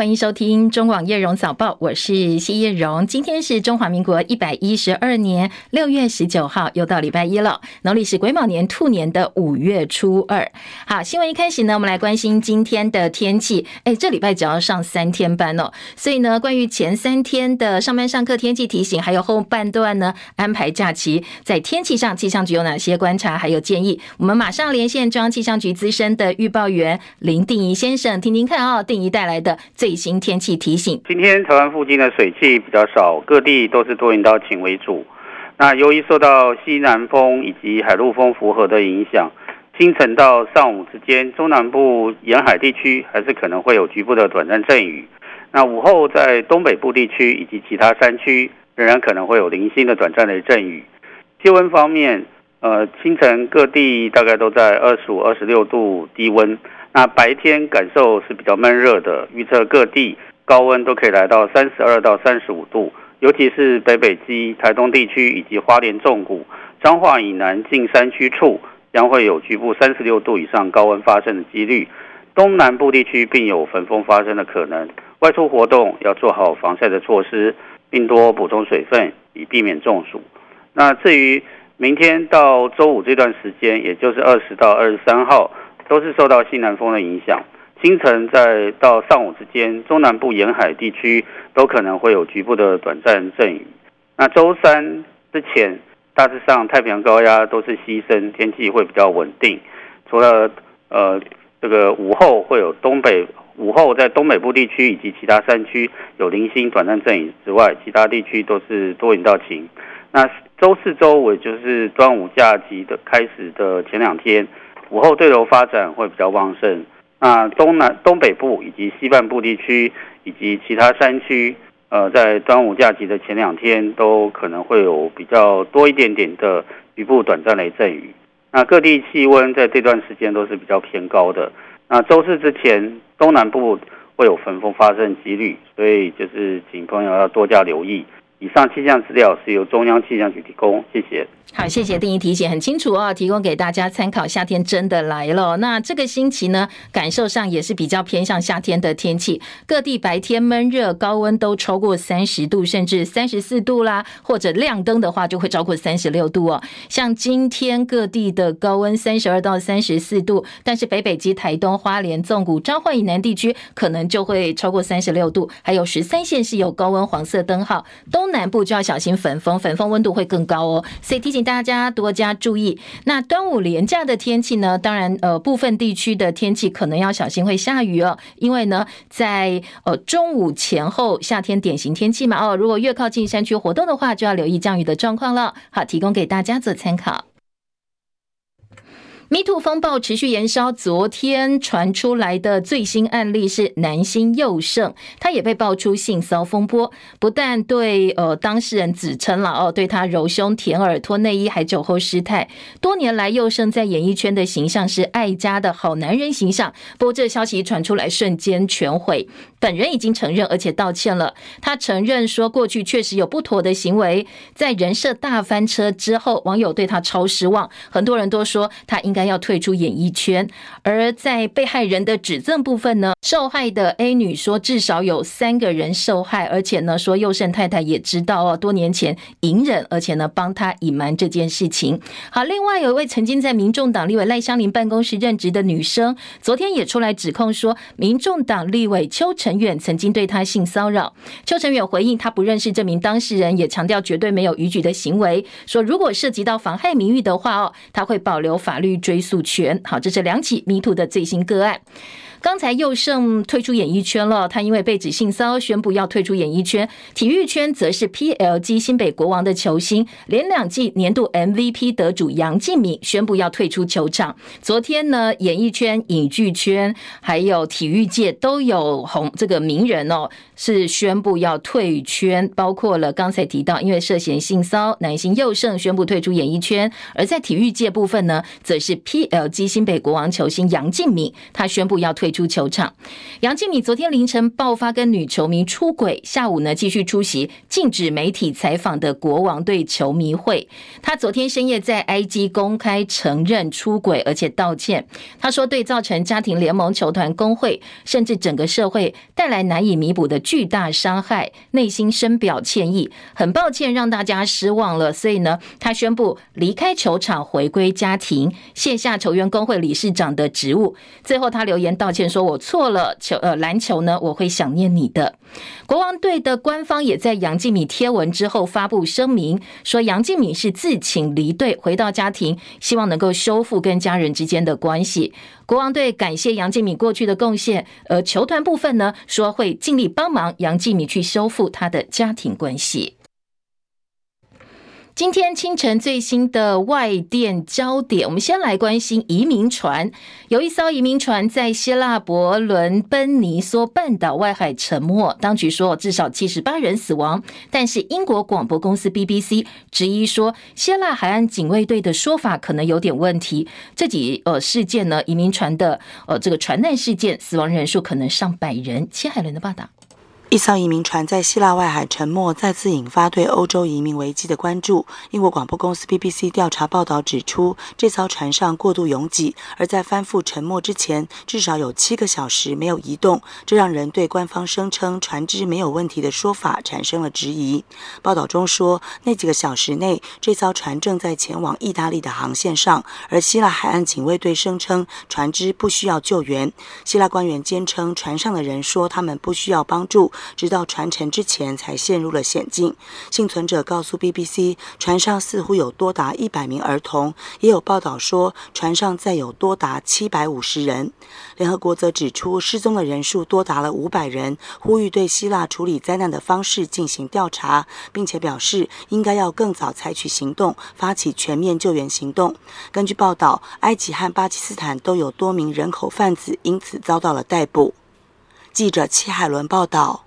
欢迎收听中广叶荣早报，我是谢叶荣。今天是中华民国一百一十二年六月十九号，又到礼拜一了。农历是癸卯年兔年的五月初二。好，新闻一开始呢，我们来关心今天的天气。哎，这礼拜只要上三天班哦，所以呢，关于前三天的上班上课天气提醒，还有后半段呢安排假期，在天气上气象局有哪些观察还有建议？我们马上连线中央气象局资深的预报员林定仪先生，听听看哦，定仪带来的最新天气提醒。今天台湾附近的水汽比较少，各地都是多云到晴为主。那由于受到西南风以及海陆风符合的影响，清晨到上午之间，中南部沿海地区还是可能会有局部的短暂阵雨。那午后在东北部地区以及其他山区，仍然可能会有零星的短暂的阵雨。气温方面，呃，清晨各地大概都在二十五、二十六度低温。那白天感受是比较闷热的，预测各地高温都可以来到三十二到三十五度，尤其是北北基、台东地区以及花莲纵谷、彰化以南近山区处将会有局部三十六度以上高温发生的几率。东南部地区并有焚风发生的可能，外出活动要做好防晒的措施，并多补充水分，以避免中暑。那至于明天到周五这段时间，也就是二十到二十三号。都是受到西南风的影响，清晨在到上午之间，中南部沿海地区都可能会有局部的短暂阵雨。那周三之前，大致上太平洋高压都是西伸，天气会比较稳定。除了呃这个午后会有东北午后在东北部地区以及其他山区有零星短暂阵雨之外，其他地区都是多云到晴。那周四、周五就是端午假期的开始的前两天。午后对流发展会比较旺盛，那东南东北部以及西半部地区以及其他山区，呃，在端午假期的前两天都可能会有比较多一点点的局部短暂雷阵雨。那各地气温在这段时间都是比较偏高的。那周四之前，东南部会有焚风发生几率，所以就是请朋友要多加留意。以上气象资料是由中央气象局提供，谢谢。好，谢谢定义提醒，很清楚哦，提供给大家参考。夏天真的来了，那这个星期呢，感受上也是比较偏向夏天的天气。各地白天闷热，高温都超过三十度，甚至三十四度啦，或者亮灯的话就会超过三十六度哦。像今天各地的高温三十二到三十四度，但是北北基、台东、花莲、纵谷、彰化以南地区可能就会超过三十六度，还有十三县是有高温黄色灯号，东南部就要小心粉风，粉风温度会更高哦。所以提醒。大家多加注意。那端午连假的天气呢？当然，呃，部分地区的天气可能要小心会下雨哦。因为呢，在呃中午前后，夏天典型天气嘛。哦，如果越靠近山区活动的话，就要留意降雨的状况了。好，提供给大家做参考。MeToo 风暴持续延烧，昨天传出来的最新案例是男星宥胜，他也被爆出性骚风波，不但对呃当事人指称了哦，对他揉胸、舔耳、脱内衣，还酒后失态。多年来，宥胜在演艺圈的形象是爱家的好男人形象，不过这消息传出来，瞬间全毁。本人已经承认，而且道歉了。他承认说，过去确实有不妥的行为，在人设大翻车之后，网友对他超失望，很多人都说他应该。要退出演艺圈，而在被害人的指证部分呢，受害的 A 女说至少有三个人受害，而且呢说佑胜太太也知道哦，多年前隐忍，而且呢帮他隐瞒这件事情。好，另外有一位曾经在民众党立委赖香伶办公室任职的女生，昨天也出来指控说，民众党立委邱成陈远曾经对他性骚扰。邱成远回应，他不认识这名当事人，也强调绝对没有逾矩的行为，说如果涉及到妨害名誉的话哦，他会保留法律追诉权。好，这是两起迷途的最新个案。刚才佑胜退出演艺圈了，他因为被指性骚，宣布要退出演艺圈。体育圈则是 PLG 新北国王的球星，连两季年度 MVP 得主杨敬敏宣布要退出球场。昨天呢，演艺圈、影剧圈还有体育界都有红这个名人哦，是宣布要退圈，包括了刚才提到因为涉嫌性骚，男星佑胜宣布退出演艺圈。而在体育界部分呢，则是 PLG 新北国王球星杨敬敏，他宣布要退。出球场，杨敬敏昨天凌晨爆发跟女球迷出轨，下午呢继续出席禁止媒体采访的国王队球迷会。他昨天深夜在 IG 公开承认出轨，而且道歉。他说，对造成家庭联盟球团工会甚至整个社会带来难以弥补的巨大伤害，内心深表歉意，很抱歉让大家失望了。所以呢，他宣布离开球场，回归家庭，卸下球员工会理事长的职务。最后，他留言道歉说：“我错了，球呃篮球呢，我会想念你的。”国王队的官方也在杨敬敏贴文之后发布声明，说杨敬敏是自请离队，回到家庭，希望能够修复跟家人之间的关系。国王队感谢杨敬敏过去的贡献，而球团部分呢，说会尽力帮忙杨敬敏去修复他的家庭关系。今天清晨最新的外电焦点，我们先来关心移民船。有一艘移民船在希腊伯伦奔尼索半岛外海沉没，当局说至少七十八人死亡。但是英国广播公司 BBC 质疑说，希腊海岸警卫队的说法可能有点问题。这几呃事件呢，移民船的呃这个船难事件，死亡人数可能上百人。切海伦的报道。一艘移民船在希腊外海沉没，再次引发对欧洲移民危机的关注。英国广播公司 BBC 调查报道指出，这艘船上过度拥挤，而在翻覆沉没之前，至少有七个小时没有移动，这让人对官方声称船只没有问题的说法产生了质疑。报道中说，那几个小时内，这艘船正在前往意大利的航线上，而希腊海岸警卫队声称船只不需要救援。希腊官员坚称，船上的人说他们不需要帮助。直到船沉之前才陷入了险境。幸存者告诉 BBC，船上似乎有多达一百名儿童，也有报道说船上载有多达七百五十人。联合国则指出，失踪的人数多达了五百人，呼吁对希腊处理灾难的方式进行调查，并且表示应该要更早采取行动，发起全面救援行动。根据报道，埃及和巴基斯坦都有多名人口贩子因此遭到了逮捕。记者戚海伦报道。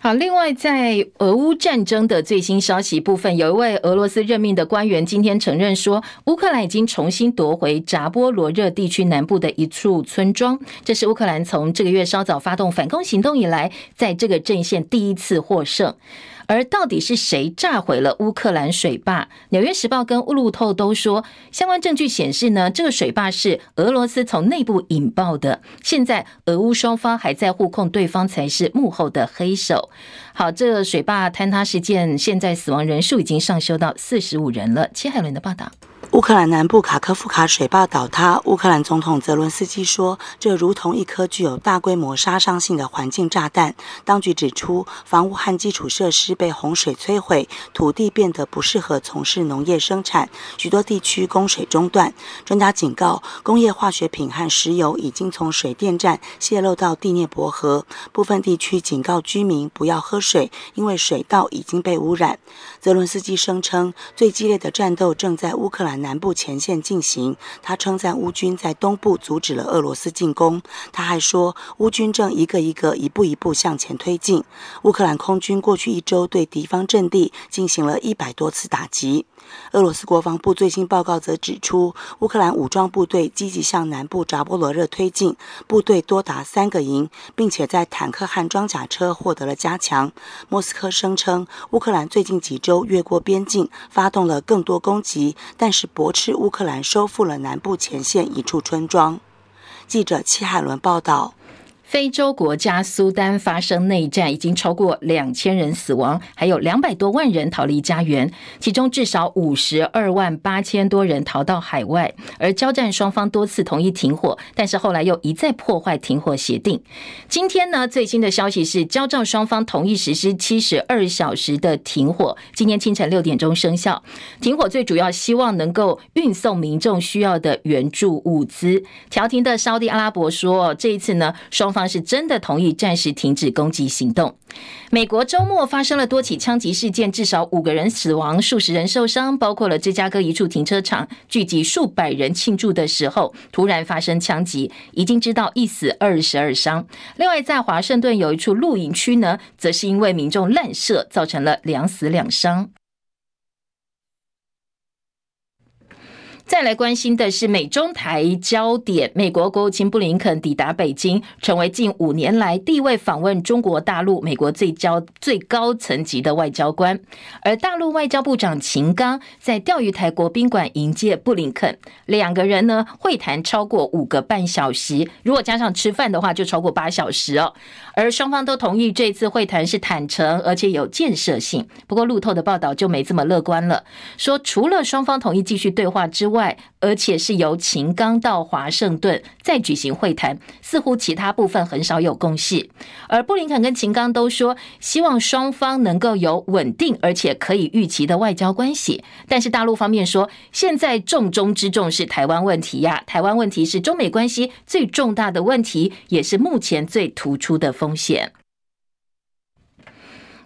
好，另外在俄乌战争的最新消息部分，有一位俄罗斯任命的官员今天承认说，乌克兰已经重新夺回扎波罗热地区南部的一处村庄，这是乌克兰从这个月稍早发动反攻行动以来，在这个阵线第一次获胜。而到底是谁炸毁了乌克兰水坝？纽约时报跟路透都说，相关证据显示呢，这个水坝是俄罗斯从内部引爆的。现在俄乌双方还在互控，对方才是幕后的黑手。好，这水坝坍塌事件，现在死亡人数已经上升到四十五人了。切海伦的报道。乌克兰南部卡科夫卡水坝倒塌，乌克兰总统泽伦斯基说，这如同一颗具有大规模杀伤性的环境炸弹。当局指出，房屋和基础设施被洪水摧毁，土地变得不适合从事农业生产，许多地区供水中断。专家警告，工业化学品和石油已经从水电站泄漏到第聂伯河。部分地区警告居民不要喝水，因为水道已经被污染。泽伦斯基声称，最激烈的战斗正在乌克兰南部前线进行。他称赞乌军在东部阻止了俄罗斯进攻。他还说，乌军正一个一个、一步一步向前推进。乌克兰空军过去一周对敌方阵地进行了一百多次打击。俄罗斯国防部最新报告则指出，乌克兰武装部队积极向南部扎波罗热推进，部队多达三个营，并且在坦克和装甲车获得了加强。莫斯科声称，乌克兰最近几周越过边境，发动了更多攻击，但是驳斥乌克兰收复了南部前线一处村庄。记者戚海伦报道。非洲国家苏丹发生内战，已经超过两千人死亡，还有两百多万人逃离家园，其中至少五十二万八千多人逃到海外。而交战双方多次同意停火，但是后来又一再破坏停火协定。今天呢，最新的消息是，交战双方同意实施七十二小时的停火，今天清晨六点钟生效。停火最主要希望能够运送民众需要的援助物资。调停的沙地阿拉伯说，这一次呢，双方。方是真的同意暂时停止攻击行动。美国周末发生了多起枪击事件，至少五个人死亡，数十人受伤，包括了芝加哥一处停车场，聚集数百人庆祝的时候，突然发生枪击，已经知道一死二十二伤。另外，在华盛顿有一处露营区呢，则是因为民众滥射，造成了两死两伤。再来关心的是美中台焦点，美国国务卿布林肯抵达北京，成为近五年来第一位访问中国大陆美国最交最高层级的外交官。而大陆外交部长秦刚在钓鱼台国宾馆迎接布林肯，两个人呢会谈超过五个半小时，如果加上吃饭的话，就超过八小时哦。而双方都同意这次会谈是坦诚而且有建设性。不过路透的报道就没这么乐观了，说除了双方同意继续对话之外，外，而且是由秦刚到华盛顿再举行会谈，似乎其他部分很少有共识。而布林肯跟秦刚都说，希望双方能够有稳定而且可以预期的外交关系。但是大陆方面说，现在重中之重是台湾问题呀，台湾问题是中美关系最重大的问题，也是目前最突出的风险。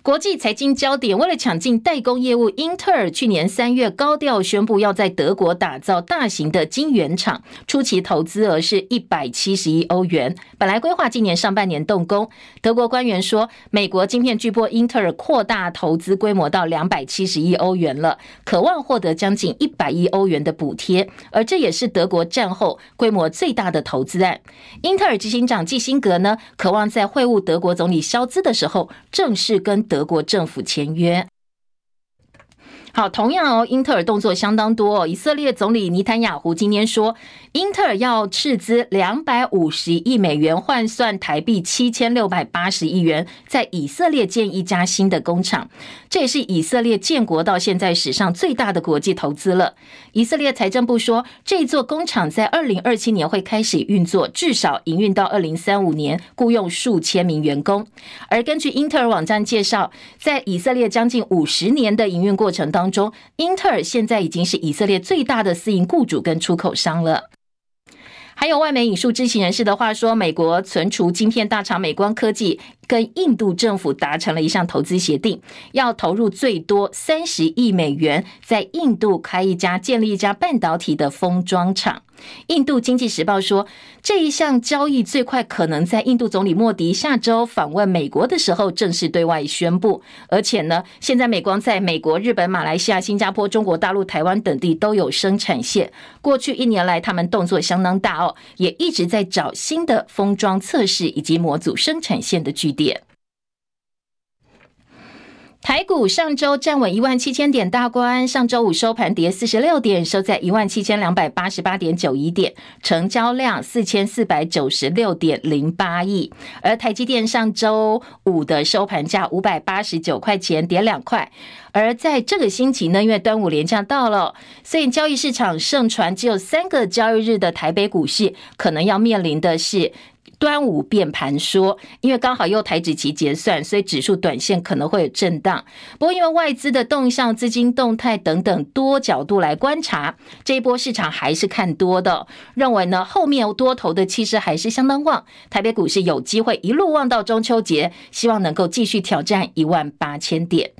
国际财经焦点，为了抢进代工业务，英特尔去年三月高调宣布要在德国打造大型的晶圆厂，初期投资额是一百七十亿欧元，本来规划今年上半年动工。德国官员说，美国晶片巨擘英特尔扩大投资规模到两百七十亿欧元了，渴望获得将近一百亿欧元的补贴，而这也是德国战后规模最大的投资案。英特尔执行长基辛格呢，渴望在会晤德国总理肖兹的时候，正式跟德国政府签约。好，同样哦，英特尔动作相当多哦。以色列总理尼坦雅胡今天说，英特尔要斥资两百五十亿美元，换算台币七千六百八十亿元，在以色列建一家新的工厂。这也是以色列建国到现在史上最大的国际投资了。以色列财政部说，这座工厂在二零二七年会开始运作，至少营运到二零三五年，雇佣数千名员工。而根据英特尔网站介绍，在以色列将近五十年的营运过程当中，英特尔现在已经是以色列最大的私营雇主跟出口商了。还有外媒引述知情人士的话说，美国存储晶片大厂美光科技跟印度政府达成了一项投资协定，要投入最多三十亿美元，在印度开一家建立一家半导体的封装厂。印度经济时报说，这一项交易最快可能在印度总理莫迪下周访问美国的时候正式对外宣布。而且呢，现在美光在美国、日本、马来西亚、新加坡、中国大陆、台湾等地都有生产线。过去一年来，他们动作相当大哦，也一直在找新的封装测试以及模组生产线的据点。台股上周站稳一万七千点大关，上周五收盘跌四十六点，收在一万七千两百八十八点九一点，成交量四千四百九十六点零八亿。而台积电上周五的收盘价五百八十九块钱，跌两块。而在这个星期呢，因为端午连假到了，所以交易市场盛传只有三个交易日的台北股市，可能要面临的是。端午变盘说，因为刚好又台指期结算，所以指数短线可能会有震荡。不过，因为外资的动向、资金动态等等多角度来观察，这一波市场还是看多的，认为呢后面多头的气势还是相当旺。台北股市有机会一路旺到中秋节，希望能够继续挑战一万八千点。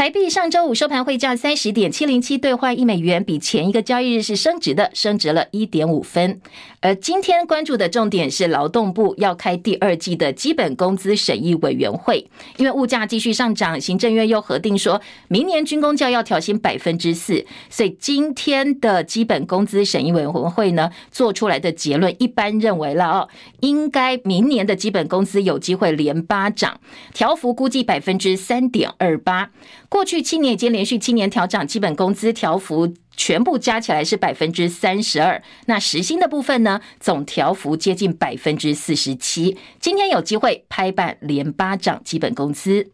台币上周五收盘汇价三十点七零七兑换一美元，比前一个交易日是升值的，升值了一点五分。而今天关注的重点是劳动部要开第二季的基本工资审议委员会，因为物价继续上涨，行政院又核定说明年军公教要调薪百分之四，所以今天的基本工资审议委员会呢做出来的结论，一般认为了哦，应该明年的基本工资有机会连八涨，调幅估计百分之三点二八。过去七年已经连续七年调涨基本工资，调幅全部加起来是百分之三十二。那时薪的部分呢，总调幅接近百分之四十七。今天有机会拍板连八涨基本工资。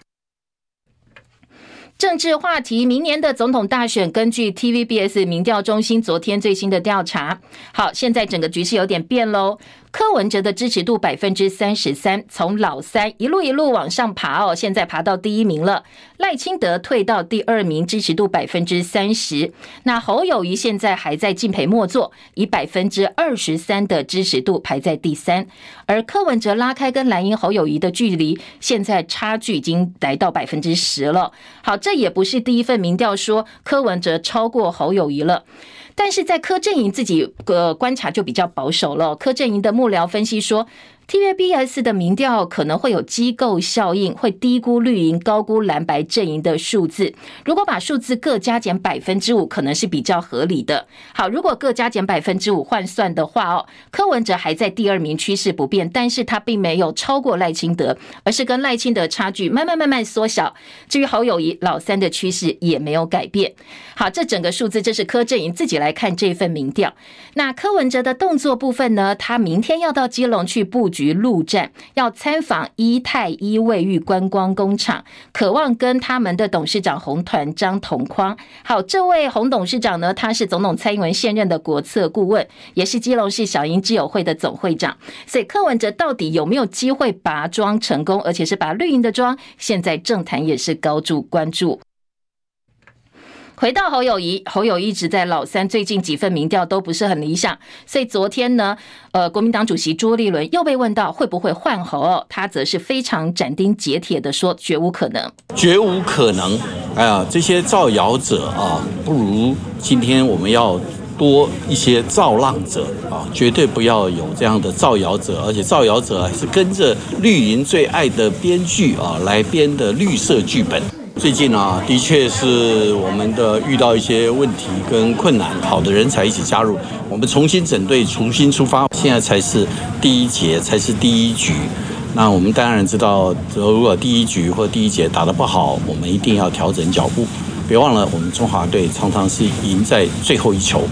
政治话题，明年的总统大选，根据 TVBS 民调中心昨天最新的调查，好，现在整个局势有点变喽。柯文哲的支持度百分之三十三，从老三一路一路往上爬哦，现在爬到第一名了。赖清德退到第二名，支持度百分之三十。那侯友谊现在还在敬陪末座，以百分之二十三的支持度排在第三。而柯文哲拉开跟蓝营侯友谊的距离，现在差距已经来到百分之十了。好，这也不是第一份民调说柯文哲超过侯友谊了。但是在柯震营自己个观察就比较保守了。柯震营的幕僚分析说，TVBS 的民调可能会有机构效应，会低估绿营、高估蓝白阵营的数字。如果把数字各加减百分之五，可能是比较合理的。好，如果各加减百分之五换算的话哦，柯文哲还在第二名，趋势不变，但是他并没有超过赖清德，而是跟赖清德差距慢慢慢慢缩小。至于侯友谊老三的趋势也没有改变。好，这整个数字这是柯阵营自己来看这份民调。那柯文哲的动作部分呢？他明天要到基隆去布。局陆战要参访一泰一卫浴观光工厂，渴望跟他们的董事长洪团章同框。好，这位洪董事长呢，他是总统蔡英文现任的国策顾问，也是基隆市小英基友会的总会长。所以柯文哲到底有没有机会拔庄成功，而且是拔绿营的庄？现在政坛也是高度关注。回到侯友宜，侯友宜一直在老三，最近几份民调都不是很理想，所以昨天呢，呃，国民党主席朱立伦又被问到会不会换侯，他则是非常斩钉截铁的说，绝无可能，绝无可能。哎呀，这些造谣者啊，不如今天我们要多一些造浪者啊，绝对不要有这样的造谣者，而且造谣者还是跟着绿营最爱的编剧啊来编的绿色剧本。最近啊，的确是我们的遇到一些问题跟困难，好的人才一起加入，我们重新整队，重新出发，现在才是第一节，才是第一局。那我们当然知道，如果第一局或第一节打得不好，我们一定要调整脚步。别忘了，我们中华队常常是赢在最后一球。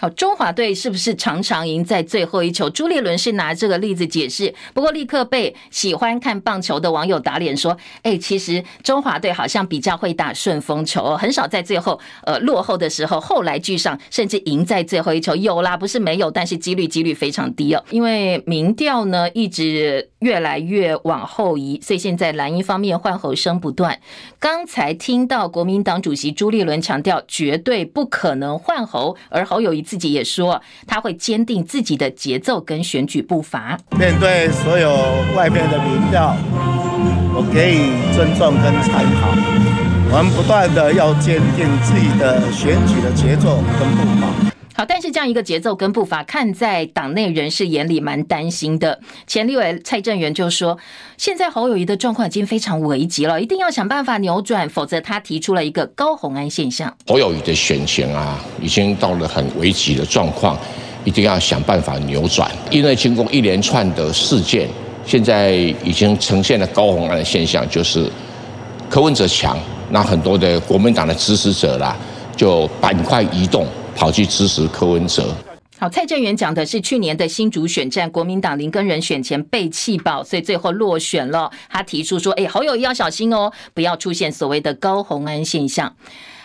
好中华队是不是常常赢在最后一球？朱立伦是拿这个例子解释，不过立刻被喜欢看棒球的网友打脸说：“哎，其实中华队好像比较会打顺风球，很少在最后呃落后的时候后来居上，甚至赢在最后一球。有啦，不是没有，但是几率几率非常低哦。因为民调呢一直越来越往后移，所以现在蓝营方面换候声不断。刚才听到国民党主席朱立伦强调绝对不可能换候，而侯友。自己也说，他会坚定自己的节奏跟选举步伐。面对所有外面的民调，我给予尊重跟参考。我们不断的要坚定自己的选举的节奏跟步伐。好，但是这样一个节奏跟步伐，看在党内人士眼里蛮担心的。前立委蔡正元就说，现在侯友宜的状况已经非常危急了，一定要想办法扭转，否则他提出了一个高红安现象。侯友宜的选情啊，已经到了很危急的状况，一定要想办法扭转。因为经过一连串的事件，现在已经呈现了高红安的现象，就是柯文哲强，那很多的国民党的支持者啦，就板块移动。跑去支持柯文哲。好，蔡正元讲的是去年的新竹选战，国民党林根人选前被弃保，所以最后落选了。他提出说：“哎，好友要小心哦，不要出现所谓的高红安现象。”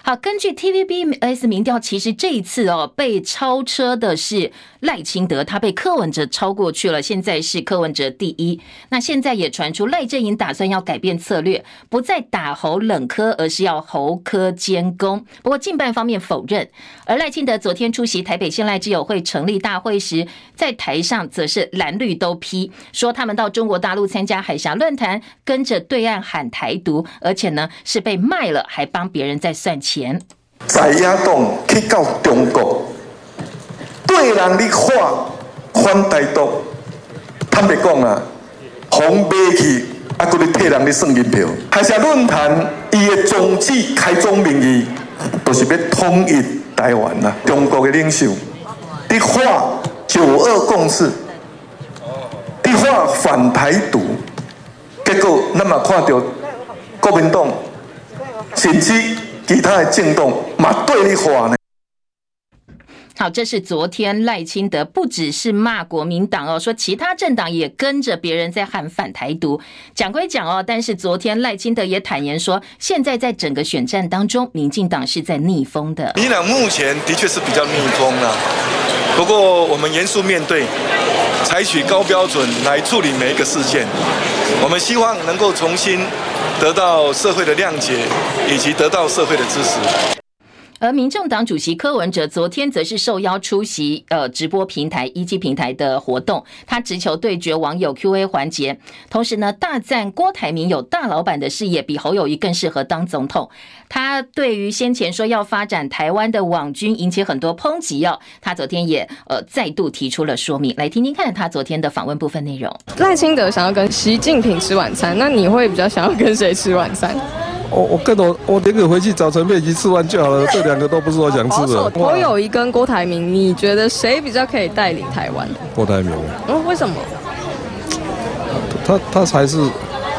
好，根据 TVBS 民调，其实这一次哦，被超车的是赖清德，他被柯文哲超过去了，现在是柯文哲第一。那现在也传出赖阵营打算要改变策略，不再打侯冷柯，而是要侯柯兼攻。不过，近半方面否认。而赖清德昨天出席台北县赖之友会成立大会时，在台上则是蓝绿都批，说他们到中国大陆参加海峡论坛，跟着对岸喊台独，而且呢是被卖了，还帮别人在算钱。在野党去到中国，对人的话反台独，坦白讲啊，红买去，啊，搁咧替人咧算银票。还是论坛伊的宗旨开宗明义，就是要统一台湾啦。中国的领袖，的话九二共识，的话反台独，结果咱嘛看到国民党甚至。其他的震动，嘛对你话呢？好，这是昨天赖清德不只是骂国民党哦，说其他政党也跟着别人在喊反台独。讲归讲哦，但是昨天赖清德也坦言说，现在在整个选战当中，民进党是在逆风的。民进党目前的确是比较逆风了，不过我们严肃面对，采取高标准来处理每一个事件。我们希望能够重新。得到社会的谅解，以及得到社会的支持。而民众党主席柯文哲昨天则是受邀出席呃直播平台一期平台的活动，他直球对决网友 Q&A 环节，同时呢大赞郭台铭有大老板的事业，比侯友宜更适合当总统。他对于先前说要发展台湾的网军引起很多抨击哦，他昨天也呃再度提出了说明，来听听看他昨天的访问部分内容。赖清德想要跟习近平吃晚餐，那你会比较想要跟谁吃晚餐？我我跟我我连个回去找陈佩琪吃完就好了，这两个都不是我想吃的。侯友谊跟郭台铭，你觉得谁比较可以带领台湾？郭台铭。嗯，为什么？他他才是。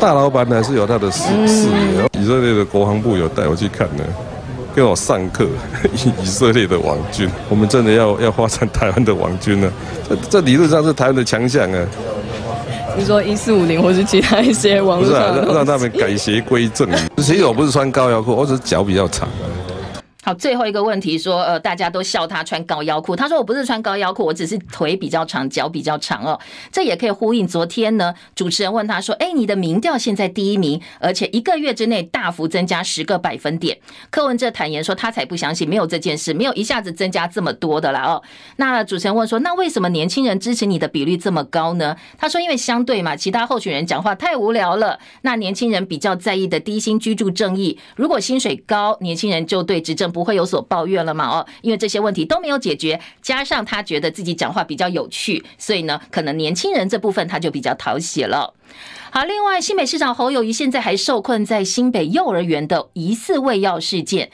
大老板还是有他的事事业。以色列的国防部有带我去看呢，跟我上课。以色列的王军，我们真的要要发展台湾的王军呢？这这理论上是台湾的强项啊。你说一四五零或是其他一些网络上的？不是啊，让他们改邪归正。其实我不是穿高腰裤，我只是脚比较长。好，最后一个问题说，呃，大家都笑他穿高腰裤。他说我不是穿高腰裤，我只是腿比较长，脚比较长哦。这也可以呼应昨天呢，主持人问他说，哎，你的民调现在第一名，而且一个月之内大幅增加十个百分点。柯文哲坦言说，他才不相信没有这件事，没有一下子增加这么多的啦哦。那主持人问说，那为什么年轻人支持你的比率这么高呢？他说，因为相对嘛，其他候选人讲话太无聊了。那年轻人比较在意的低薪居住正义，如果薪水高，年轻人就对执政。不不会有所抱怨了嘛？哦，因为这些问题都没有解决，加上他觉得自己讲话比较有趣，所以呢，可能年轻人这部分他就比较讨喜了。好，另外新北市长侯友宜现在还受困在新北幼儿园的疑似喂药事件，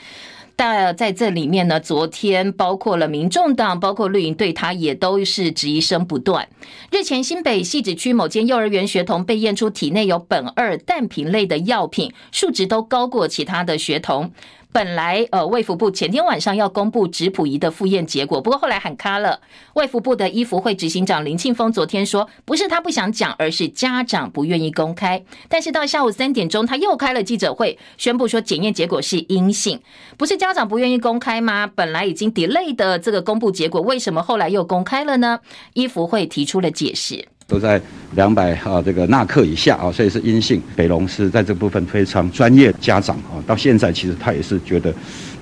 但在这里面呢，昨天包括了民众党，包括绿营，对他也都是质疑声不断。日前新北汐止区某间幼儿园学童被验出体内有苯二氮平类的药品，数值都高过其他的学童。本来呃，卫福部前天晚上要公布质谱仪的复验结果，不过后来喊卡了。卫福部的医福会执行长林庆峰昨天说，不是他不想讲，而是家长不愿意公开。但是到下午三点钟，他又开了记者会，宣布说检验结果是阴性。不是家长不愿意公开吗？本来已经 delay 的这个公布结果，为什么后来又公开了呢？医福会提出了解释。都在两百啊这个纳克以下啊，所以是阴性。北龙是在这部分非常专业，家长啊，到现在其实他也是觉得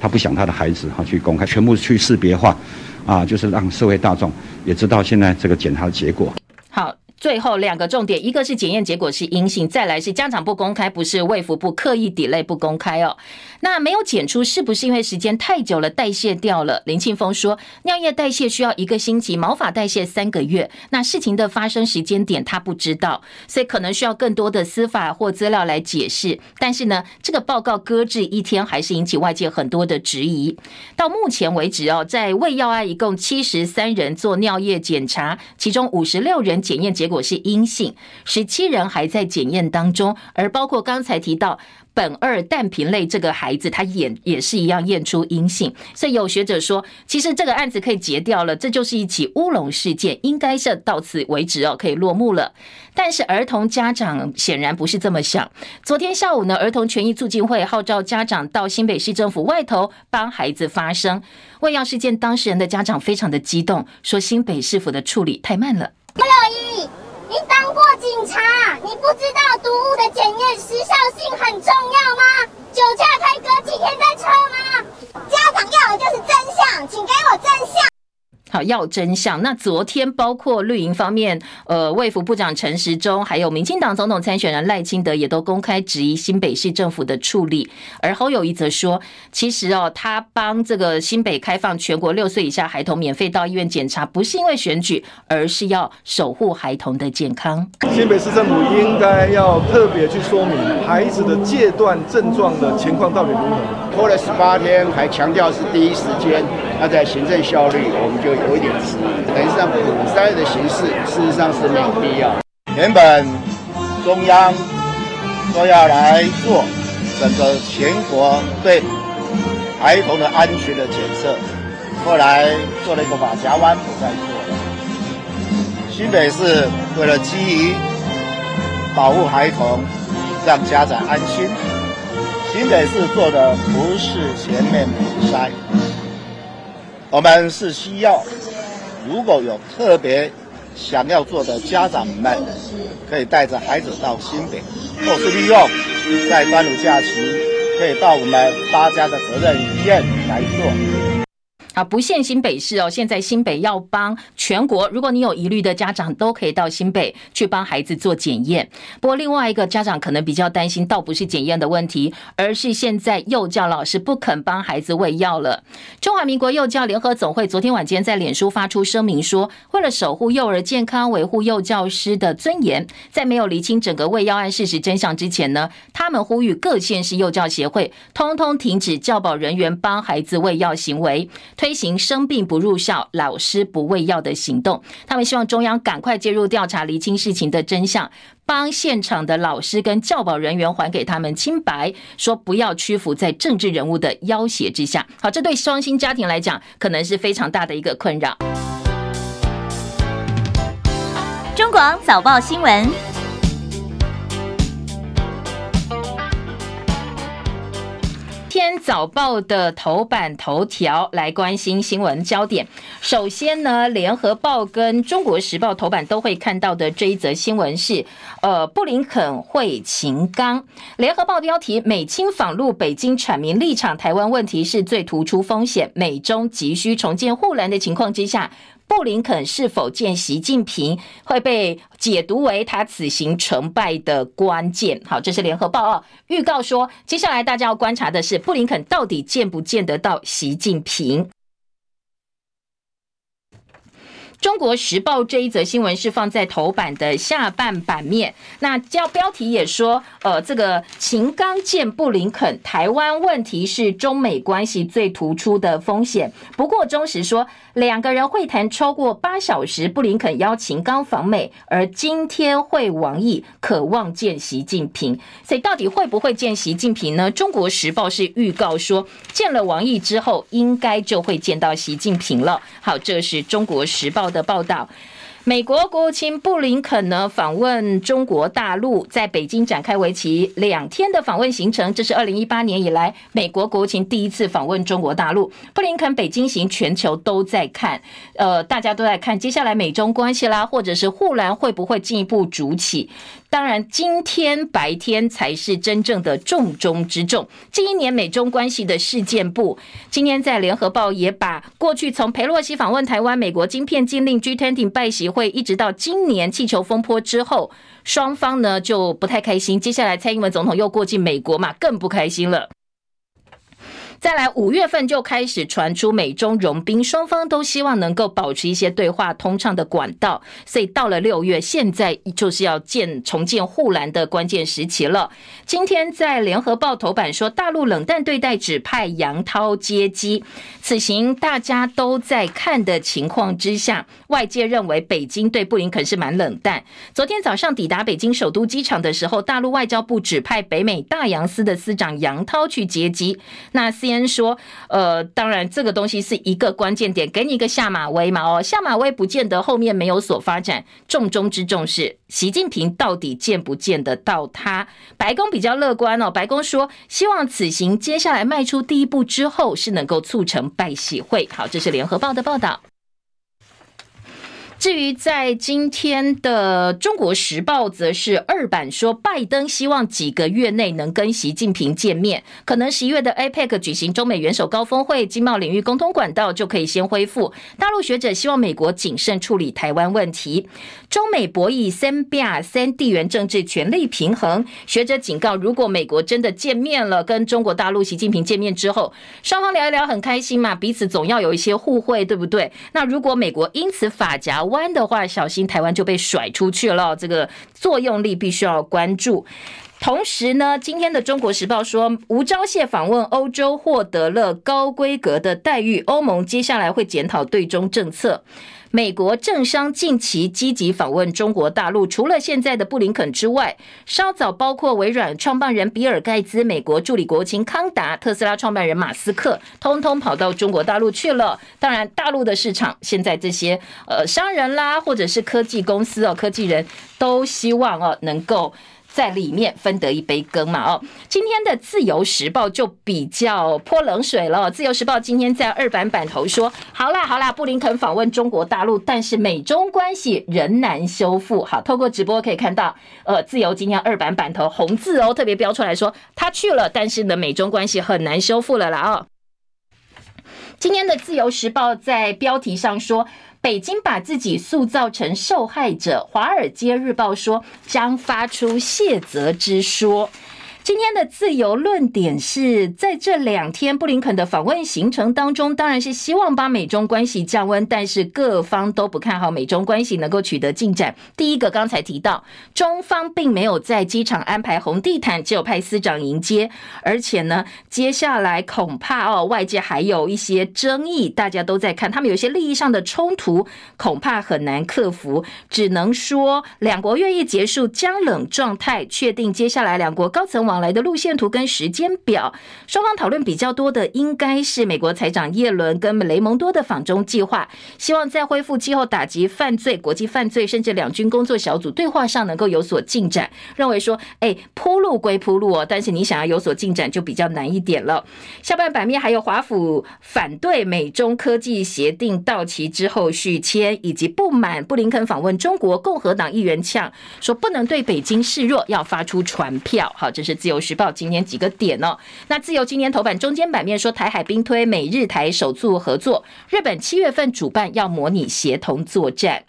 他不想他的孩子哈去公开，全部去识别化啊，就是让社会大众也知道现在这个检查的结果。好。最后两个重点，一个是检验结果是阴性，再来是家长不公开，不是卫福部刻意 delay 不公开哦。那没有检出，是不是因为时间太久了，代谢掉了？林庆峰说，尿液代谢需要一个星期，毛发代谢三个月。那事情的发生时间点他不知道，所以可能需要更多的司法或资料来解释。但是呢，这个报告搁置一天，还是引起外界很多的质疑。到目前为止哦，在卫药案一共七十三人做尿液检查，其中五十六人检验结果。果是阴性，十七人还在检验当中，而包括刚才提到苯二氮平类这个孩子，他也也是一样验出阴性。所以有学者说，其实这个案子可以结掉了，这就是一起乌龙事件，应该是到此为止哦，可以落幕了。但是儿童家长显然不是这么想。昨天下午呢，儿童权益促进会号召家长到新北市政府外头帮孩子发声。喂药事件当事人的家长非常的激动，说新北市府的处理太慢了。你当过警察，你不知道毒物的检验时效性很重要吗？酒驾开隔几天再测吗？家长要的就是真相，请给我真相。好，要真相。那昨天包括绿营方面，呃，卫福部长陈时中，还有民进党总统参选人赖清德，也都公开质疑新北市政府的处理。而侯友宜则说，其实哦，他帮这个新北开放全国六岁以下孩童免费到医院检查，不是因为选举，而是要守护孩童的健康。新北市政府应该要特别去说明孩子的戒断症状的情况到底如何。拖了十八天，还强调是第一时间，那在行政效率，我们就。有一点迟，等于是让普筛的形式，事实上是没有必要。原本中央说要来做整个全国对孩童的安全的检测，后来做了一个马夹弯，不再做了。新北市为了基于保护孩童，让家长安心，新北市做的不是全面的筛。我们是需要，如果有特别想要做的家长们，可以带着孩子到新北，或是利用在端午假期可以到我们八家的责任医院来做。啊，不限新北市哦，现在新北要帮全国，如果你有疑虑的家长，都可以到新北去帮孩子做检验。不过另外一个家长可能比较担心，倒不是检验的问题，而是现在幼教老师不肯帮孩子喂药了。中华民国幼教联合总会昨天晚间在脸书发出声明说，为了守护幼儿健康，维护幼教师的尊严，在没有厘清整个喂药案事实真相之前呢，他们呼吁各县市幼教协会通通停止教保人员帮孩子喂药行为。推行生病不入校、老师不喂药的行动，他们希望中央赶快介入调查，厘清事情的真相，帮现场的老师跟教保人员还给他们清白，说不要屈服在政治人物的要挟之下。好，这对双薪家庭来讲，可能是非常大的一个困扰。中广早报新闻。早报的头版头条来关心新闻焦点。首先呢，联合报跟中国时报头版都会看到的这一则新闻是，呃，布林肯会秦刚。联合报标题：美清访陆，北京阐明立场，台湾问题是最突出风险，美中急需重建护栏的情况之下。布林肯是否见习近平会被解读为他此行成败的关键。好，这是联合报哦，预告说，接下来大家要观察的是布林肯到底见不见得到习近平。中国时报这一则新闻是放在头版的下半版面，那叫标题也说，呃，这个秦刚见布林肯，台湾问题是中美关系最突出的风险。不过中时说，两个人会谈超过八小时，布林肯邀秦刚访美，而今天会王毅，渴望见习近平。所以到底会不会见习近平呢？中国时报是预告说，见了王毅之后，应该就会见到习近平了。好，这是中国时报的报道。美国国务卿布林肯呢访问中国大陆，在北京展开为期两天的访问行程。这是二零一八年以来美国国务卿第一次访问中国大陆。布林肯北京行，全球都在看，呃，大家都在看接下来美中关系啦，或者是护栏会不会进一步筑起。当然，今天白天才是真正的重中之重。近一年美中关系的事件簿，今天在联合报也把过去从佩洛西访问台湾、美国晶片禁令、G20 拜习会，一直到今年气球风波之后，双方呢就不太开心。接下来蔡英文总统又过境美国嘛，更不开心了。再来，五月份就开始传出美中融冰，双方都希望能够保持一些对话通畅的管道。所以到了六月，现在就是要建重建护栏的关键时期了。今天在联合报头版说，大陆冷淡对待，指派杨涛接机。此行大家都在看的情况之下，外界认为北京对布林肯是蛮冷淡。昨天早上抵达北京首都机场的时候，大陆外交部指派北美大洋司的司长杨涛去接机。那先说，呃，当然这个东西是一个关键点，给你一个下马威嘛，哦，下马威不见得后面没有所发展，重中之重是习近平到底见不见得到他？白宫比较乐观哦，白宫说希望此行接下来迈出第一步之后是能够促成拜喜会。好，这是联合报的报道。至于在今天的《中国时报》则是二版说，拜登希望几个月内能跟习近平见面，可能十一月的 APEC 举行中美元首高峰会，经贸领域沟通管道就可以先恢复。大陆学者希望美国谨慎处理台湾问题。中美博弈三变三地缘政治权力平衡，学者警告，如果美国真的见面了，跟中国大陆习近平见面之后，双方聊一聊很开心嘛，彼此总要有一些互惠，对不对？那如果美国因此法夹湾的话，小心台湾就被甩出去了。这个作用力必须要关注。同时呢，今天的《中国时报》说，吴钊燮访问欧洲获得了高规格的待遇，欧盟接下来会检讨对中政策。美国政商近期积极访问中国大陆，除了现在的布林肯之外，稍早包括微软创办人比尔盖茨、美国助理国务卿康达、特斯拉创办人马斯克，通通跑到中国大陆去了。当然，大陆的市场现在这些呃商人啦，或者是科技公司哦，科技人都希望哦能够。在里面分得一杯羹嘛。哦，今天的自由时报就比较泼冷水了。自由时报今天在二版版头说：好啦好啦，布林肯访问中国大陆，但是美中关系仍难修复。好，透过直播可以看到，呃，自由今天二版版头红字哦，特别标出来说他去了，但是呢，美中关系很难修复了啦。哦。今天的《自由时报》在标题上说，北京把自己塑造成受害者，《华尔街日报》说将发出谢责之说。今天的自由论点是在这两天布林肯的访问行程当中，当然是希望把美中关系降温，但是各方都不看好美中关系能够取得进展。第一个，刚才提到，中方并没有在机场安排红地毯，只有派司长迎接，而且呢，接下来恐怕哦，外界还有一些争议，大家都在看，他们有些利益上的冲突，恐怕很难克服，只能说两国愿意结束僵冷状态，确定接下来两国高层往。往来的路线图跟时间表，双方讨论比较多的应该是美国财长耶伦跟雷蒙多的访中计划，希望在恢复气候打击犯罪、国际犯罪，甚至两军工作小组对话上能够有所进展。认为说，哎，铺路归铺路哦，但是你想要有所进展就比较难一点了。下半版面还有华府反对美中科技协定到期之后续签，以及不满布林肯访问中国，共和党议员呛说不能对北京示弱，要发出传票。好，这是。自由时报今天几个点呢，那自由今天头版中间版面说台海兵推美日台首促合作，日本七月份主办要模拟协同作战。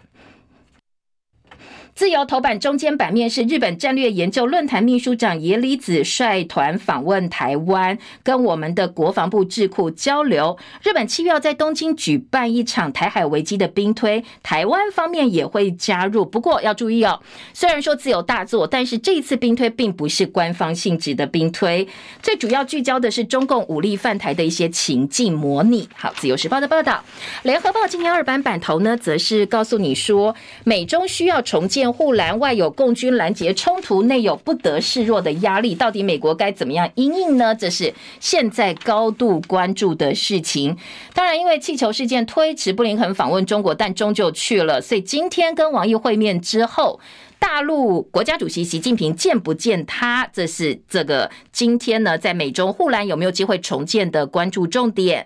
自由头版中间版面是日本战略研究论坛秘书长野里子率团访问台湾，跟我们的国防部智库交流。日本七月要在东京举办一场台海危机的兵推，台湾方面也会加入。不过要注意哦，虽然说自由大作，但是这一次兵推并不是官方性质的兵推，最主要聚焦的是中共武力犯台的一些情境模拟。好，自由时报的报道，联合报今天二版版头呢，则是告诉你说，美中需要重建。护栏外有共军拦截冲突，内有不得示弱的压力，到底美国该怎么样应应呢？这是现在高度关注的事情。当然，因为气球事件推迟布林肯访问中国，但终究去了，所以今天跟王毅会面之后，大陆国家主席习近平见不见他，这是这个今天呢，在美中护栏有没有机会重建的关注重点。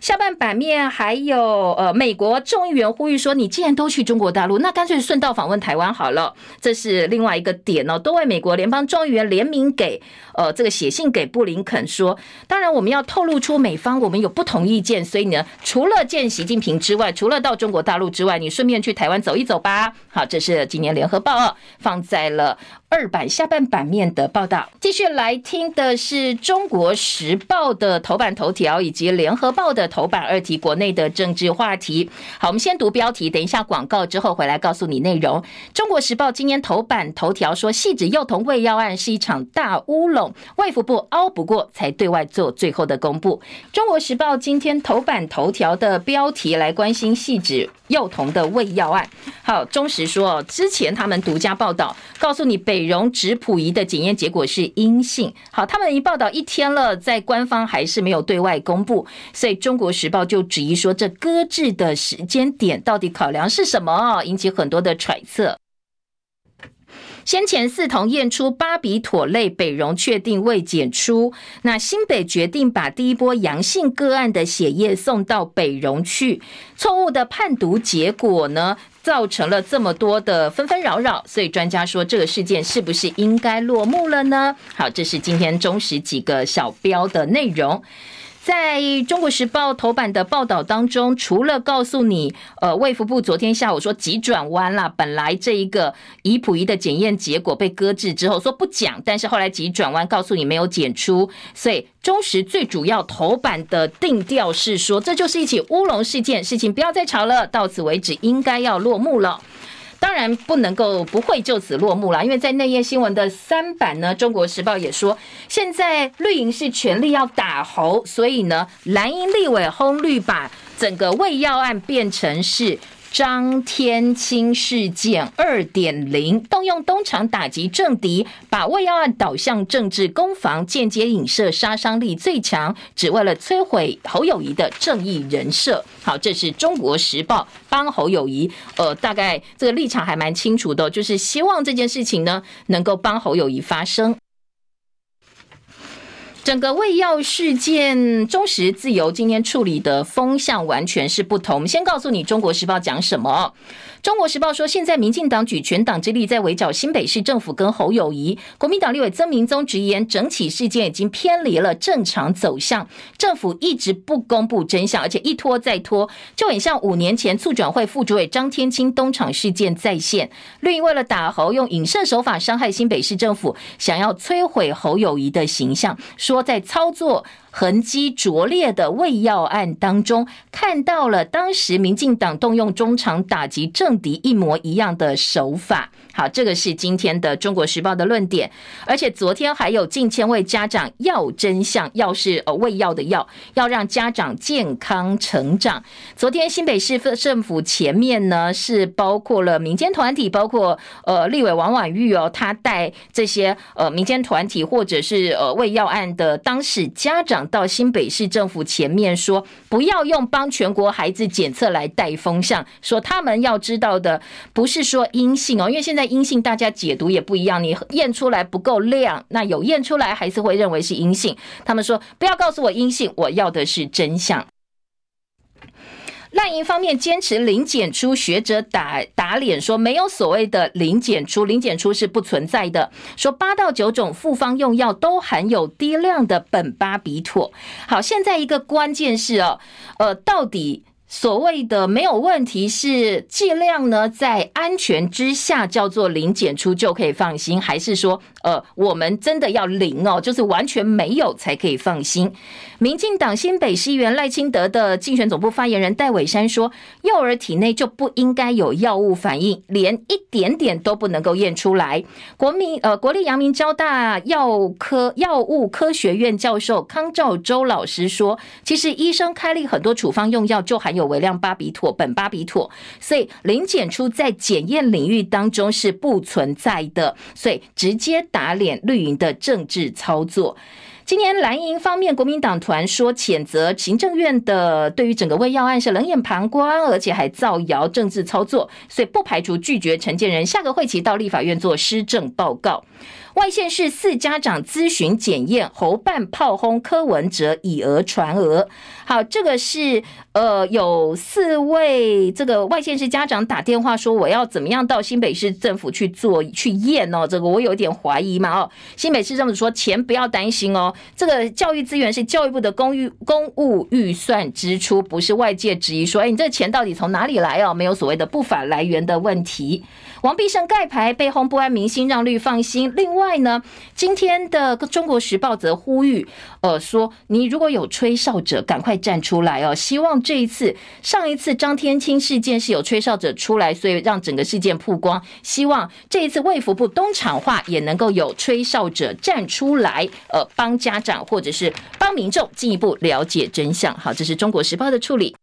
下半版面还有呃，美国众议员呼吁说，你既然都去中国大陆，那干脆顺道访问台湾好了。这是另外一个点哦，都为美国联邦众议员联名给呃这个写信给布林肯说，当然我们要透露出美方我们有不同意见，所以呢，除了见习近平之外，除了到中国大陆之外，你顺便去台湾走一走吧。好，这是今年联合报啊，放在了。二版下半版面的报道，继续来听的是中国时报的头版头条，以及联合报的头版二题，国内的政治话题。好，我们先读标题，等一下广告之后回来告诉你内容。中国时报今天头版头条说，细指幼童喂药案是一场大乌龙，卫福部拗不过才对外做最后的公布。中国时报今天头版头条的标题来关心细指幼童的喂药案。好，中时说，之前他们独家报道，告诉你北。美容质谱仪的检验结果是阴性。好，他们一报道一天了，在官方还是没有对外公布，所以中国时报就质疑说，这搁置的时间点到底考量是什么？引起很多的揣测。先前四同验出巴比妥类，北荣确定未检出。那新北决定把第一波阳性个案的血液送到北荣去，错误的判读结果呢，造成了这么多的纷纷扰扰。所以专家说，这个事件是不是应该落幕了呢？好，这是今天中十几个小标的内容。在中国时报头版的报道当中，除了告诉你，呃，卫福部昨天下午说急转弯啦，本来这一个乙普仪的检验结果被搁置之后说不讲，但是后来急转弯告诉你没有检出，所以中时最主要头版的定调是说，这就是一起乌龙事件，事情不要再吵了，到此为止，应该要落幕了。当然不能够不会就此落幕了，因为在内页新闻的三版呢，《中国时报》也说，现在绿营是全力要打猴，所以呢，蓝营立委轰绿把整个卫药案变成是张天青事件二点零，动用东厂打击政敌，把喂药案导向政治攻防，间接影射杀伤力最强，只为了摧毁侯友宜的正义人设。好，这是中国时报帮侯友宜，呃，大概这个立场还蛮清楚的，就是希望这件事情呢能够帮侯友宜发声。整个卫药事件，中时自由今天处理的风向完全是不同。先告诉你，《中国时报》讲什么。中国时报说，现在民进党举全党之力在围剿新北市政府跟侯友宜。国民党立委曾明宗直言，整起事件已经偏离了正常走向，政府一直不公布真相，而且一拖再拖，就很像五年前促转会副主委张天青东厂事件再现。绿营为了打侯，用影射手法伤害新北市政府，想要摧毁侯友宜的形象，说在操作。痕迹拙劣的喂药案当中，看到了当时民进党动用中场打击政敌一模一样的手法。好，这个是今天的《中国时报》的论点，而且昨天还有近千位家长要真相，要是呃喂药的药，要让家长健康成长。昨天新北市政府前面呢，是包括了民间团体，包括呃立委王婉玉哦，他带这些呃民间团体或者是呃喂药案的当事家长到新北市政府前面说，不要用帮全国孩子检测来带风向，说他们要知道的不是说阴性哦，因为现在。阴性，大家解读也不一样。你验出来不够亮，那有验出来还是会认为是阴性。他们说不要告诉我阴性，我要的是真相。赖营方面坚持零检出，学者打打脸说没有所谓的零检出，零检出是不存在的。说八到九种复方用药都含有低量的苯巴比妥。好，现在一个关键是哦，呃，到底。所谓的没有问题是剂量呢，在安全之下叫做零检出就可以放心，还是说呃我们真的要零哦，就是完全没有才可以放心？民进党新北市议员赖清德的竞选总部发言人戴伟山说，幼儿体内就不应该有药物反应，连一点点都不能够验出来。国民呃国立阳明交大药科药物科学院教授康兆周老师说，其实医生开立很多处方用药就含有。有微量巴比妥、苯巴比妥，所以零检出在检验领域当中是不存在的，所以直接打脸绿营的政治操作。今年蓝营方面，国民党团说谴责行政院的对于整个喂药案是冷眼旁观，而且还造谣政治操作，所以不排除拒绝陈建仁下个会期到立法院做施政报告。外县市四家长咨询检验，侯办炮轰柯文哲以讹传讹。好，这个是呃有四位这个外县市家长打电话说，我要怎么样到新北市政府去做去验哦，这个我有点怀疑嘛哦。新北市政府说，钱不要担心哦，这个教育资源是教育部的公预公务预算支出，不是外界质疑说，哎，你这个钱到底从哪里来哦？没有所谓的不法来源的问题。王必胜盖牌被轰不安民心，让绿放心。另外呢，今天的《中国时报》则呼吁，呃，说你如果有吹哨者，赶快站出来哦。希望这一次，上一次张天青事件是有吹哨者出来，所以让整个事件曝光。希望这一次卫福部东厂化也能够有吹哨者站出来，呃，帮家长或者是帮民众进一步了解真相。好，这是《中国时报》的处理。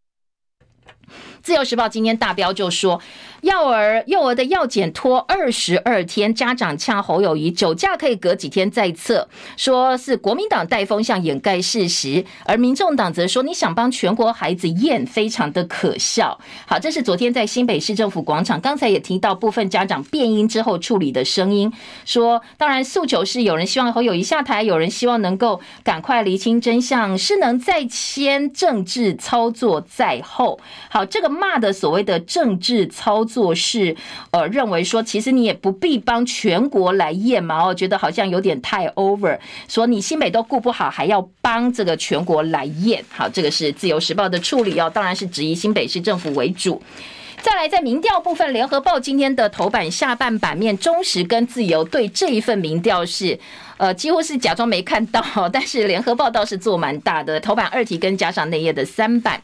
自由时报今天大标就说。幼儿幼儿的药检拖二十二天，家长呛侯友谊酒驾可以隔几天再测，说是国民党带风向掩盖事实，而民众党则说你想帮全国孩子验，非常的可笑。好，这是昨天在新北市政府广场，刚才也提到部分家长变音之后处理的声音，说当然诉求是有人希望侯友谊下台，有人希望能够赶快厘清真相，是能在先政治操作在后。好，这个骂的所谓的政治操。作是，呃，认为说，其实你也不必帮全国来验嘛，我觉得好像有点太 over，说你新北都顾不好，还要帮这个全国来验。好，这个是自由时报的处理哦，当然是质疑新北市政府为主。再来，在民调部分，联合报今天的头版下半版面，中时跟自由对这一份民调是，呃，几乎是假装没看到，但是联合报倒是做蛮大的头版二题跟加上内页的三版。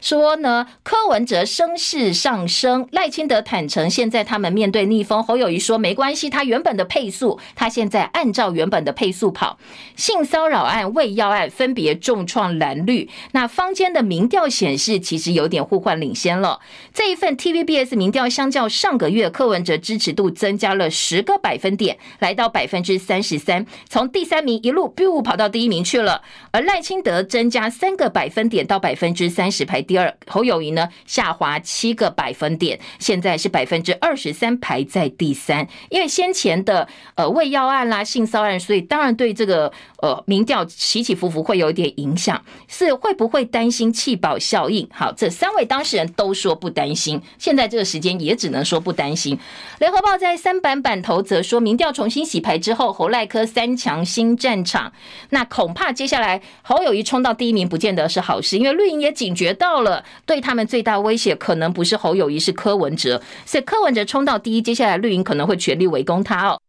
说呢，柯文哲声势上升，赖清德坦承现在他们面对逆风。侯友谊说没关系，他原本的配速，他现在按照原本的配速跑。性骚扰案、未药案分别重创蓝绿，那坊间的民调显示其实有点互换领先了。这一份 TVBS 民调相较上个月，柯文哲支持度增加了十个百分点，来到百分之三十三，从第三名一路 b 跑到第一名去了。而赖清德增加三个百分点到百分之三十，排第二。侯友谊呢下滑七个百分点，现在是百分之二十三，排在第三。因为先前的呃喂药案啦、性骚案，所以当然对这个呃民调起起伏伏会有一点影响。是会不会担心弃保效应？好，这三位当事人都说不担心。现在这个时间也只能说不担心。联合报在三版版头则说，民调重新洗牌之后，侯赖科三强新战场，那恐怕接下来侯友谊冲到第一名，不见得是好事，因为绿营也警觉到了。对他们最大威胁可能不是侯友宜，是柯文哲。所以柯文哲冲到第一，接下来绿营可能会全力围攻他哦。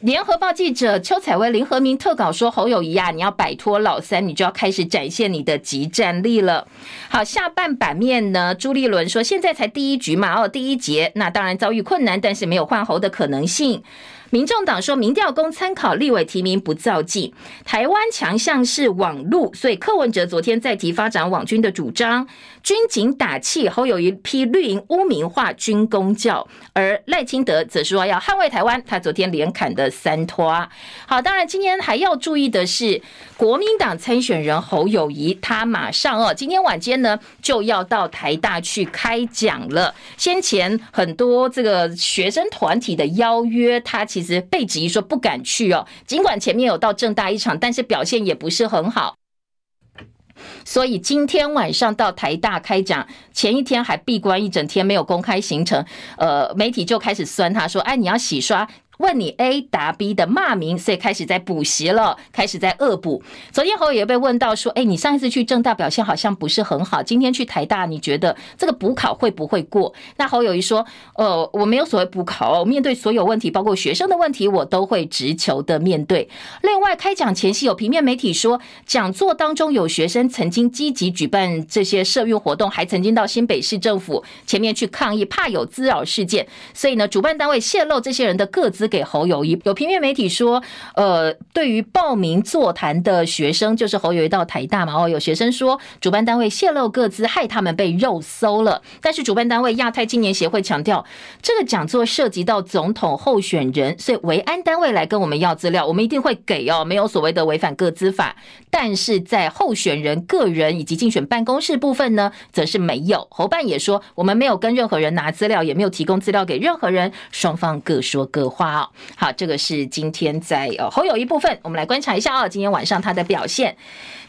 联合报记者邱采薇、林和明特稿说：“侯友宜啊，你要摆脱老三，你就要开始展现你的即战力了。”好，下半版面呢？朱立伦说：“现在才第一局嘛，哦，第一节，那当然遭遇困难，但是没有换侯的可能性。”民众党说，民调供参考，立委提名不造记。台湾强项是网路，所以柯文哲昨天再提发展网军的主张。军警打气，后有一批绿营污名化军公教，而赖清德则说要捍卫台湾。他昨天连砍的三拖。好，当然今天还要注意的是，国民党参选人侯友宜，他马上哦，今天晚间呢就要到台大去开讲了。先前很多这个学生团体的邀约，他实被质疑说不敢去哦，尽管前面有到正大一场，但是表现也不是很好，所以今天晚上到台大开讲，前一天还闭关一整天，没有公开行程，呃，媒体就开始酸他说，哎，你要洗刷。问你 A 答 B 的骂名，所以开始在补习了，开始在恶补。昨天侯友被问到说：“哎，你上一次去政大表现好像不是很好，今天去台大，你觉得这个补考会不会过？”那侯友谊说：“呃，我没有所谓补考，面对所有问题，包括学生的问题，我都会直球的面对。另外，开讲前夕有平面媒体说，讲座当中有学生曾经积极举办这些社运活动，还曾经到新北市政府前面去抗议，怕有滋扰事件，所以呢，主办单位泄露这些人的个资。”给侯友谊，有平面媒体说，呃，对于报名座谈的学生，就是侯友谊到台大嘛，哦，有学生说，主办单位泄露个资，害他们被肉搜了。但是主办单位亚太青年协会强调，这个讲座涉及到总统候选人，所以维安单位来跟我们要资料，我们一定会给哦，没有所谓的违反个资法。但是在候选人个人以及竞选办公室部分呢，则是没有。侯办也说，我们没有跟任何人拿资料，也没有提供资料给任何人，双方各说各话。好，这个是今天在呃后友一部分，我们来观察一下啊，今天晚上他的表现。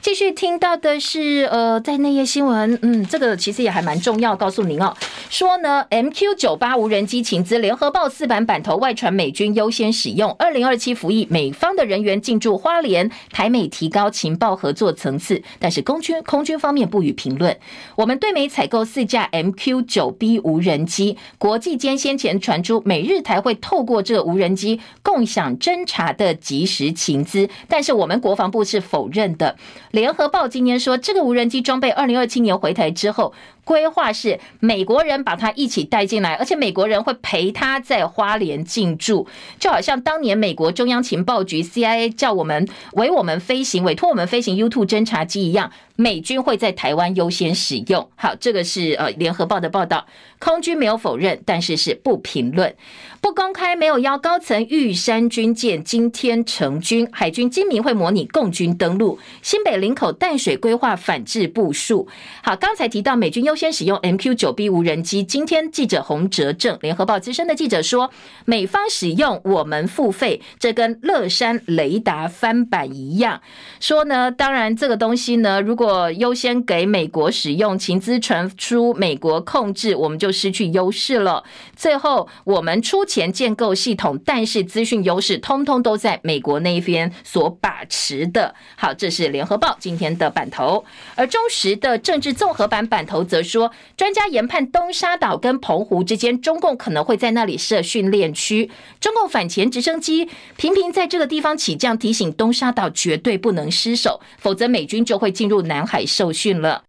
继续听到的是，呃，在内页新闻，嗯，这个其实也还蛮重要，告诉您哦，说呢，MQ 九八无人机情资，联合报四版版头外传美军优先使用，二零二七服役，美方的人员进驻花莲，台美提高情报合作层次，但是空军空军方面不予评论。我们对美采购四架 MQ 九 B 无人机，国际间先前传出美日台会透过这个无人机共享侦查的即时情资，但是我们国防部是否认的。联合报今天说，这个无人机装备二零二七年回台之后，规划是美国人把他一起带进来，而且美国人会陪他在花莲进驻，就好像当年美国中央情报局 CIA 叫我们为我们飞行，委托我们飞行 U2 侦察机一样，美军会在台湾优先使用。好，这个是呃联合报的报道，空军没有否认，但是是不评论。不公开，没有邀高层玉山军舰今天成军，海军今明会模拟共军登陆，新北林口淡水规划反制部署。好，刚才提到美军优先使用 MQ 九 B 无人机，今天记者洪哲正，联合报资深的记者说，美方使用我们付费，这跟乐山雷达翻版一样。说呢，当然这个东西呢，如果优先给美国使用，情资传出美国控制，我们就失去优势了。最后我们出。钱建构系统，但是资讯优势通通都在美国那一边所把持的。好，这是联合报今天的版头，而中时的政治综合版版头则说，专家研判东沙岛跟澎湖之间，中共可能会在那里设训练区。中共反潜直升机频频在这个地方起降，提醒东沙岛绝对不能失守，否则美军就会进入南海受训了。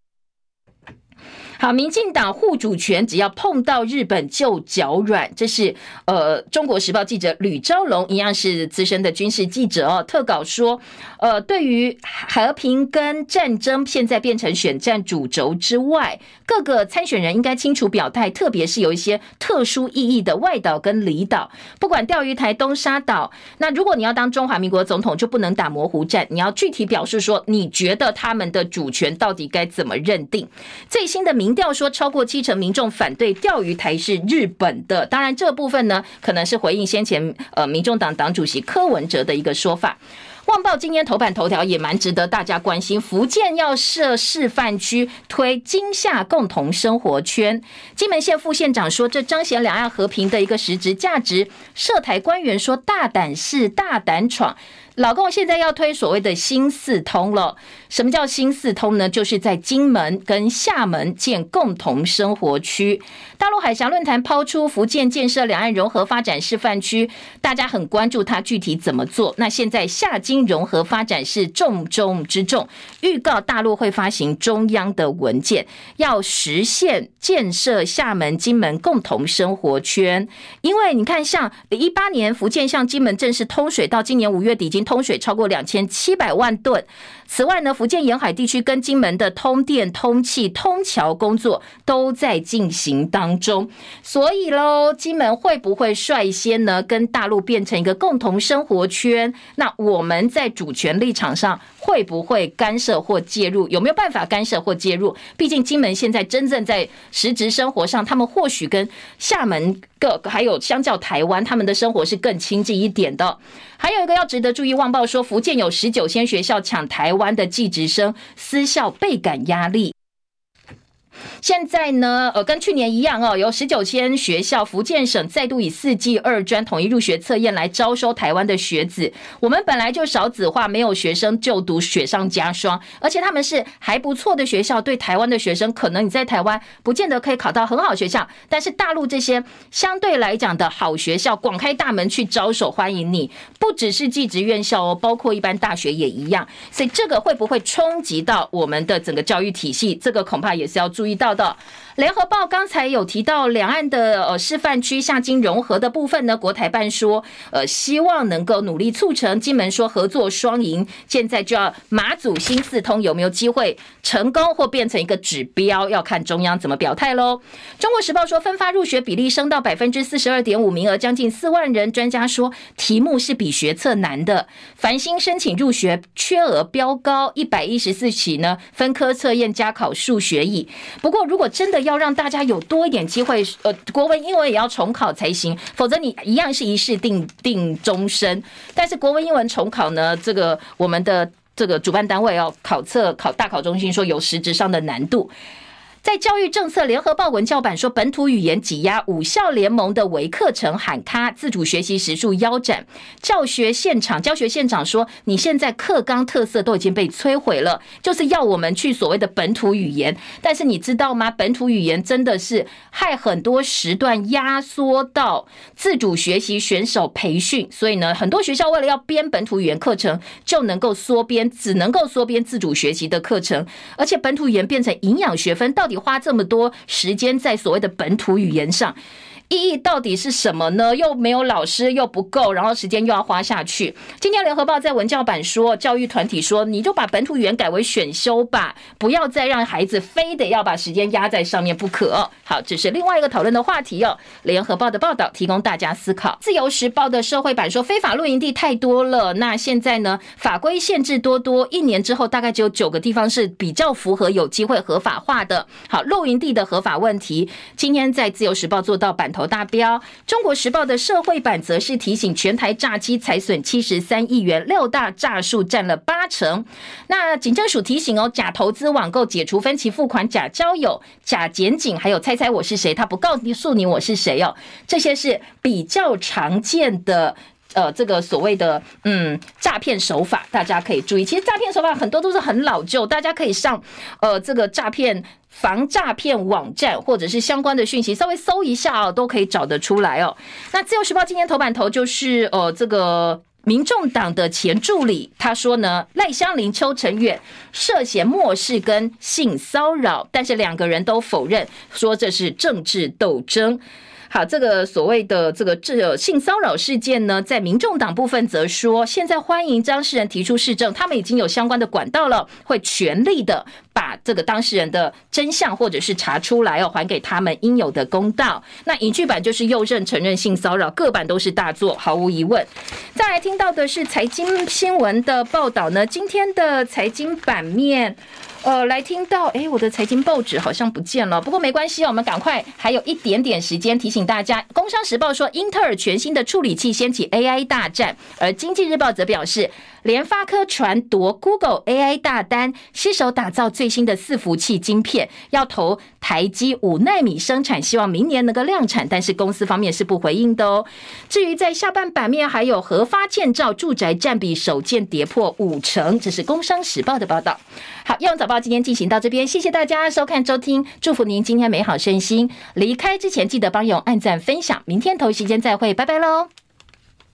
好，民进党护主权，只要碰到日本就脚软。这是呃，中国时报记者吕昭龙一样是资深的军事记者哦，特稿说，呃，对于和平跟战争现在变成选战主轴之外，各个参选人应该清楚表态，特别是有一些特殊意义的外岛跟离岛，不管钓鱼台、东沙岛，那如果你要当中华民国总统，就不能打模糊战，你要具体表示说，你觉得他们的主权到底该怎么认定？最新的民民调说，超过七成民众反对钓鱼台是日本的。当然，这部分呢，可能是回应先前呃，民众党党主席柯文哲的一个说法。《旺报》今天头版头条也蛮值得大家关心，福建要设示范区，推金厦共同生活圈。金门县副县长说，这彰显两岸和平的一个实质价值。涉台官员说，大胆是大胆闯。老共现在要推所谓的新四通了。什么叫新四通呢？就是在金门跟厦门建共同生活区。大陆海峡论坛抛出福建建设两岸融合发展示范区，大家很关注它具体怎么做。那现在厦金融合发展是重中之重，预告大陆会发行中央的文件，要实现建设厦门、金门共同生活圈。因为你看，像一八年福建向金门正式通水，到今年五月底已经。通水超过两千七百万吨。此外呢，福建沿海地区跟金门的通电、通气、通桥工作都在进行当中。所以喽，金门会不会率先呢跟大陆变成一个共同生活圈？那我们在主权立场上会不会干涉或介入？有没有办法干涉或介入？毕竟金门现在真正在实质生活上，他们或许跟厦门个还有相较台湾，他们的生活是更亲近一点的。还有一个要值得注意，《旺报》说福建有十九间学校抢台湾的技职生，私校倍感压力。现在呢，呃，跟去年一样哦，有十九间学校，福建省再度以四季二专统一入学测验来招收台湾的学子。我们本来就少子化，没有学生就读，雪上加霜。而且他们是还不错的学校，对台湾的学生，可能你在台湾不见得可以考到很好学校，但是大陆这些相对来讲的好学校，广开大门去招手欢迎你。不只是技职院校哦，包括一般大学也一样。所以这个会不会冲击到我们的整个教育体系？这个恐怕也是要注意到的。联合报刚才有提到两岸的呃示范区下金融合的部分呢，国台办说呃希望能够努力促成，金门说合作双赢，现在就要马祖新四通有没有机会成功或变成一个指标，要看中央怎么表态喽。中国时报说分发入学比例升到百分之四十二点五，名额将近四万人，专家说题目是比学测难的，繁星申请入学缺额飙高，一百一十四起呢，分科测验加考数学乙。不过如果真的要让大家有多一点机会，呃，国文、英文也要重考才行，否则你一样是一试定定终身。但是国文、英文重考呢，这个我们的这个主办单位要考测考大考中心说有实质上的难度。在教育政策，联合报文教版说，本土语言挤压五校联盟的微课程喊卡，自主学习时数腰斩。教学现场，教学现场说，你现在课纲特色都已经被摧毁了，就是要我们去所谓的本土语言。但是你知道吗？本土语言真的是害很多时段压缩到自主学习选手培训，所以呢，很多学校为了要编本土语言课程，就能够缩编，只能够缩编自主学习的课程，而且本土语言变成营养学分，到你花这么多时间在所谓的本土语言上。意义到底是什么呢？又没有老师，又不够，然后时间又要花下去。今天联合报在文教版说，教育团体说，你就把本土语言改为选修吧，不要再让孩子非得要把时间压在上面不可。好，这是另外一个讨论的话题哦。联合报的报道提供大家思考。自由时报的社会版说，非法露营地太多了，那现在呢，法规限制多多，一年之后大概只有九个地方是比较符合有机会合法化的。好，露营地的合法问题，今天在自由时报做到版头。达标。中国时报的社会版则是提醒全台诈欺财损七十三亿元，六大诈术占了八成。那警政署提醒哦，假投资网购、解除分期付款、假交友、假检警，还有猜猜我是谁，他不告诉你我是谁哦，这些是比较常见的呃，这个所谓的嗯诈骗手法，大家可以注意。其实诈骗手法很多都是很老旧，大家可以上呃这个诈骗。防诈骗网站或者是相关的讯息，稍微搜一下哦，都可以找得出来哦。那自由时报今天头版头就是呃这个民众党的前助理他说呢，赖香伶、邱成远涉嫌漠视跟性骚扰，但是两个人都否认，说这是政治斗争。好，这个所谓的这个这性骚扰事件呢，在民众党部分则说，现在欢迎当事人提出市政，他们已经有相关的管道了，会全力的把这个当事人的真相或者是查出来哦，还给他们应有的公道。那影剧版就是右胜承认性骚扰，各版都是大作，毫无疑问。再来听到的是财经新闻的报道呢，今天的财经版面。呃，来听到，哎，我的财经报纸好像不见了。不过没关系，我们赶快还有一点点时间提醒大家。工商时报说，英特尔全新的处理器掀起 AI 大战，而经济日报则表示。联发科传夺 Google AI 大单，携手打造最新的伺服器晶片，要投台积五奈米生产，希望明年能够量产。但是公司方面是不回应的哦。至于在下半版面，还有核发建造住宅占比首见跌破五成，这是工商时报的报道。好，用早报今天进行到这边，谢谢大家收看收听，祝福您今天美好身心。离开之前记得帮勇按赞分享，明天同一时间再会，拜拜喽。